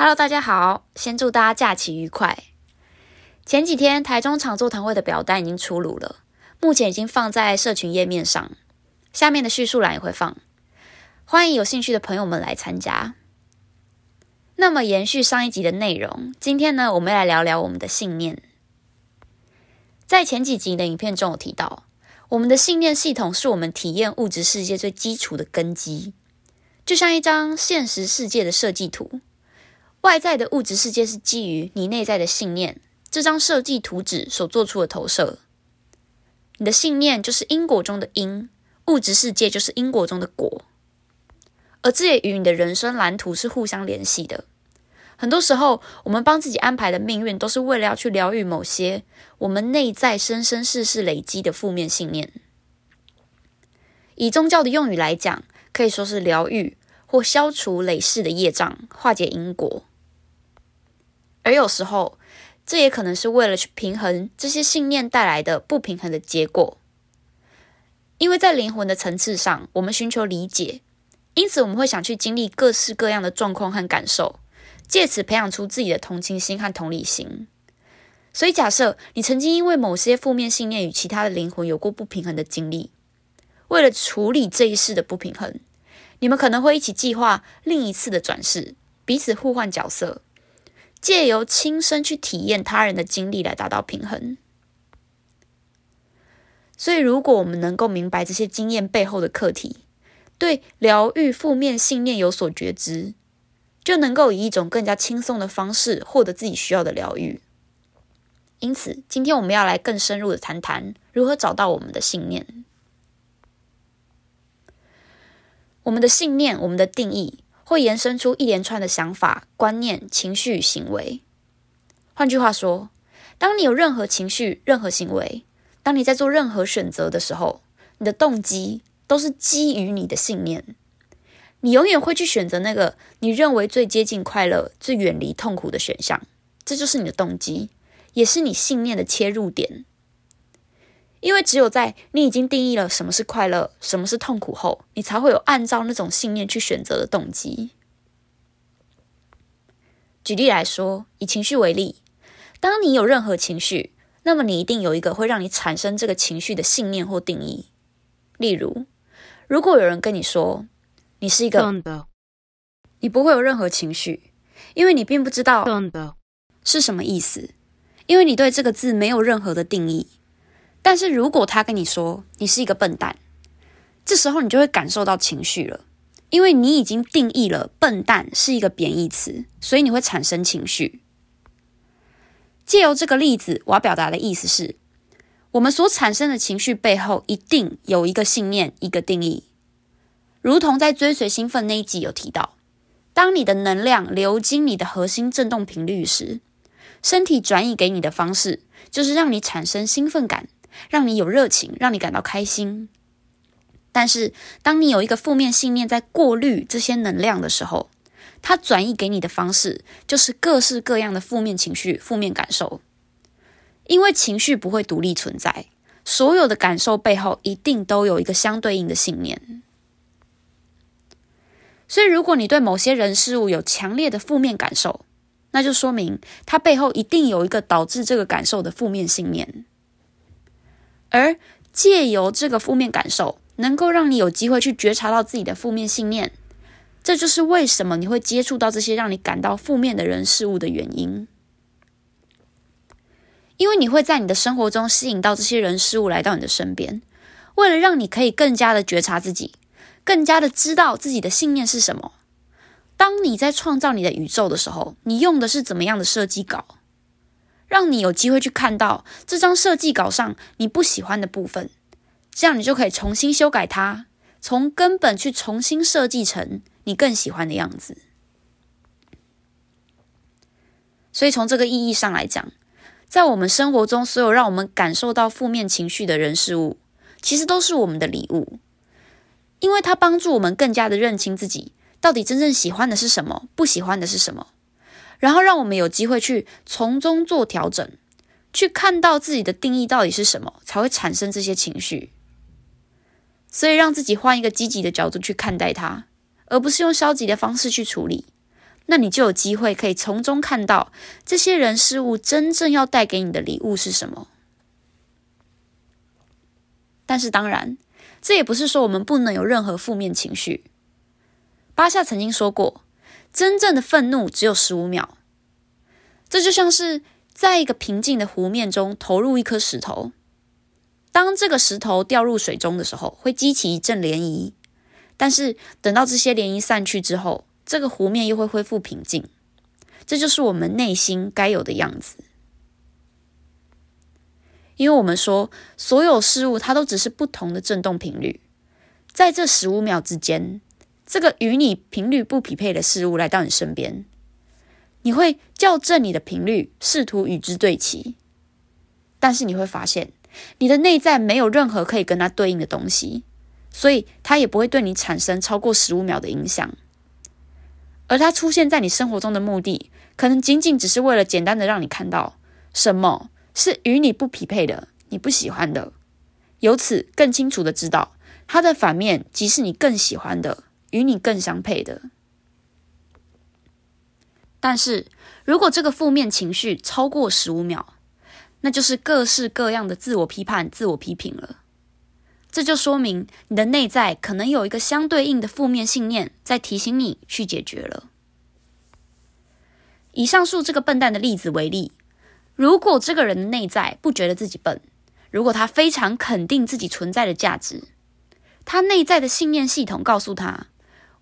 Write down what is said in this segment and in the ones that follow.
Hello，大家好，先祝大家假期愉快。前几天台中场座谈会的表单已经出炉了，目前已经放在社群页面上，下面的叙述栏也会放，欢迎有兴趣的朋友们来参加。那么延续上一集的内容，今天呢，我们来聊聊我们的信念。在前几集的影片中有提到，我们的信念系统是我们体验物质世界最基础的根基，就像一张现实世界的设计图。外在的物质世界是基于你内在的信念，这张设计图纸所做出的投射。你的信念就是因果中的因，物质世界就是因果中的果，而这也与你的人生蓝图是互相联系的。很多时候，我们帮自己安排的命运，都是为了要去疗愈某些我们内在生生世世累积的负面信念。以宗教的用语来讲，可以说是疗愈或消除累世的业障，化解因果。而有时候，这也可能是为了去平衡这些信念带来的不平衡的结果。因为在灵魂的层次上，我们寻求理解，因此我们会想去经历各式各样的状况和感受，借此培养出自己的同情心和同理心。所以，假设你曾经因为某些负面信念与其他的灵魂有过不平衡的经历，为了处理这一世的不平衡，你们可能会一起计划另一次的转世，彼此互换角色。借由亲身去体验他人的经历来达到平衡。所以，如果我们能够明白这些经验背后的课题，对疗愈负面信念有所觉知，就能够以一种更加轻松的方式获得自己需要的疗愈。因此，今天我们要来更深入的谈谈如何找到我们的信念。我们的信念，我们的定义。会延伸出一连串的想法、观念、情绪、行为。换句话说，当你有任何情绪、任何行为，当你在做任何选择的时候，你的动机都是基于你的信念。你永远会去选择那个你认为最接近快乐、最远离痛苦的选项。这就是你的动机，也是你信念的切入点。因为只有在你已经定义了什么是快乐、什么是痛苦后，你才会有按照那种信念去选择的动机。举例来说，以情绪为例，当你有任何情绪，那么你一定有一个会让你产生这个情绪的信念或定义。例如，如果有人跟你说你是一个，你不会有任何情绪，因为你并不知道是什么意思，因为你对这个字没有任何的定义。但是如果他跟你说你是一个笨蛋，这时候你就会感受到情绪了，因为你已经定义了笨蛋是一个贬义词，所以你会产生情绪。借由这个例子，我要表达的意思是，我们所产生的情绪背后一定有一个信念、一个定义。如同在追随兴奋那一集有提到，当你的能量流经你的核心振动频率时，身体转移给你的方式就是让你产生兴奋感。让你有热情，让你感到开心。但是，当你有一个负面信念在过滤这些能量的时候，它转移给你的方式就是各式各样的负面情绪、负面感受。因为情绪不会独立存在，所有的感受背后一定都有一个相对应的信念。所以，如果你对某些人事物有强烈的负面感受，那就说明它背后一定有一个导致这个感受的负面信念。而借由这个负面感受，能够让你有机会去觉察到自己的负面信念，这就是为什么你会接触到这些让你感到负面的人事物的原因。因为你会在你的生活中吸引到这些人事物来到你的身边，为了让你可以更加的觉察自己，更加的知道自己的信念是什么。当你在创造你的宇宙的时候，你用的是怎么样的设计稿？让你有机会去看到这张设计稿上你不喜欢的部分，这样你就可以重新修改它，从根本去重新设计成你更喜欢的样子。所以从这个意义上来讲，在我们生活中所有让我们感受到负面情绪的人事物，其实都是我们的礼物，因为它帮助我们更加的认清自己到底真正喜欢的是什么，不喜欢的是什么。然后让我们有机会去从中做调整，去看到自己的定义到底是什么，才会产生这些情绪。所以让自己换一个积极的角度去看待它，而不是用消极的方式去处理。那你就有机会可以从中看到这些人事物真正要带给你的礼物是什么。但是当然，这也不是说我们不能有任何负面情绪。巴夏曾经说过，真正的愤怒只有十五秒。这就像是在一个平静的湖面中投入一颗石头，当这个石头掉入水中的时候，会激起一阵涟漪。但是等到这些涟漪散去之后，这个湖面又会恢复平静。这就是我们内心该有的样子。因为我们说，所有事物它都只是不同的振动频率，在这十五秒之间，这个与你频率不匹配的事物来到你身边。你会校正你的频率，试图与之对齐，但是你会发现，你的内在没有任何可以跟它对应的东西，所以它也不会对你产生超过十五秒的影响。而它出现在你生活中的目的，可能仅仅只是为了简单的让你看到什么是与你不匹配的、你不喜欢的，由此更清楚的知道它的反面即是你更喜欢的、与你更相配的。但是如果这个负面情绪超过十五秒，那就是各式各样的自我批判、自我批评了。这就说明你的内在可能有一个相对应的负面信念在提醒你去解决了。以上述这个笨蛋的例子为例，如果这个人的内在不觉得自己笨，如果他非常肯定自己存在的价值，他内在的信念系统告诉他：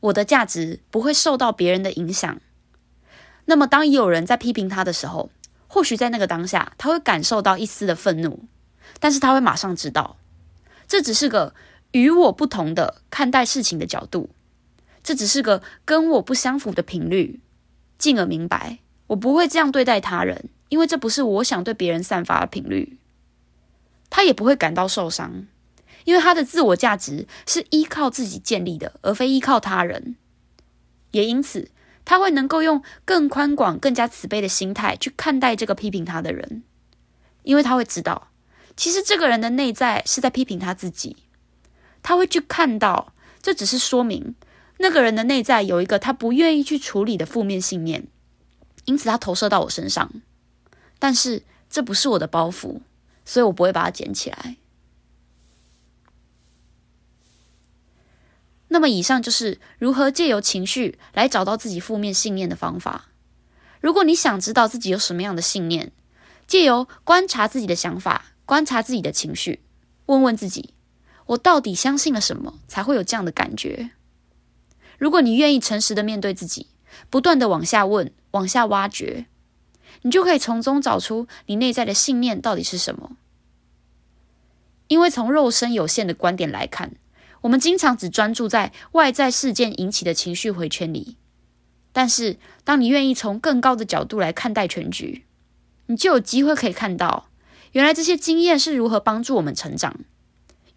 我的价值不会受到别人的影响。那么，当有人在批评他的时候，或许在那个当下，他会感受到一丝的愤怒，但是他会马上知道，这只是个与我不同的看待事情的角度，这只是个跟我不相符的频率，进而明白，我不会这样对待他人，因为这不是我想对别人散发的频率。他也不会感到受伤，因为他的自我价值是依靠自己建立的，而非依靠他人，也因此。他会能够用更宽广、更加慈悲的心态去看待这个批评他的人，因为他会知道，其实这个人的内在是在批评他自己。他会去看到，这只是说明那个人的内在有一个他不愿意去处理的负面信念，因此他投射到我身上。但是这不是我的包袱，所以我不会把它捡起来。那么，以上就是如何借由情绪来找到自己负面信念的方法。如果你想知道自己有什么样的信念，借由观察自己的想法，观察自己的情绪，问问自己：我到底相信了什么，才会有这样的感觉？如果你愿意诚实的面对自己，不断的往下问、往下挖掘，你就可以从中找出你内在的信念到底是什么。因为从肉身有限的观点来看。我们经常只专注在外在事件引起的情绪回圈里，但是当你愿意从更高的角度来看待全局，你就有机会可以看到，原来这些经验是如何帮助我们成长。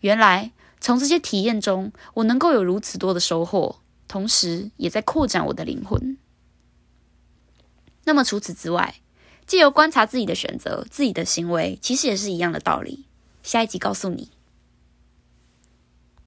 原来从这些体验中，我能够有如此多的收获，同时也在扩展我的灵魂。那么除此之外，借由观察自己的选择、自己的行为，其实也是一样的道理。下一集告诉你。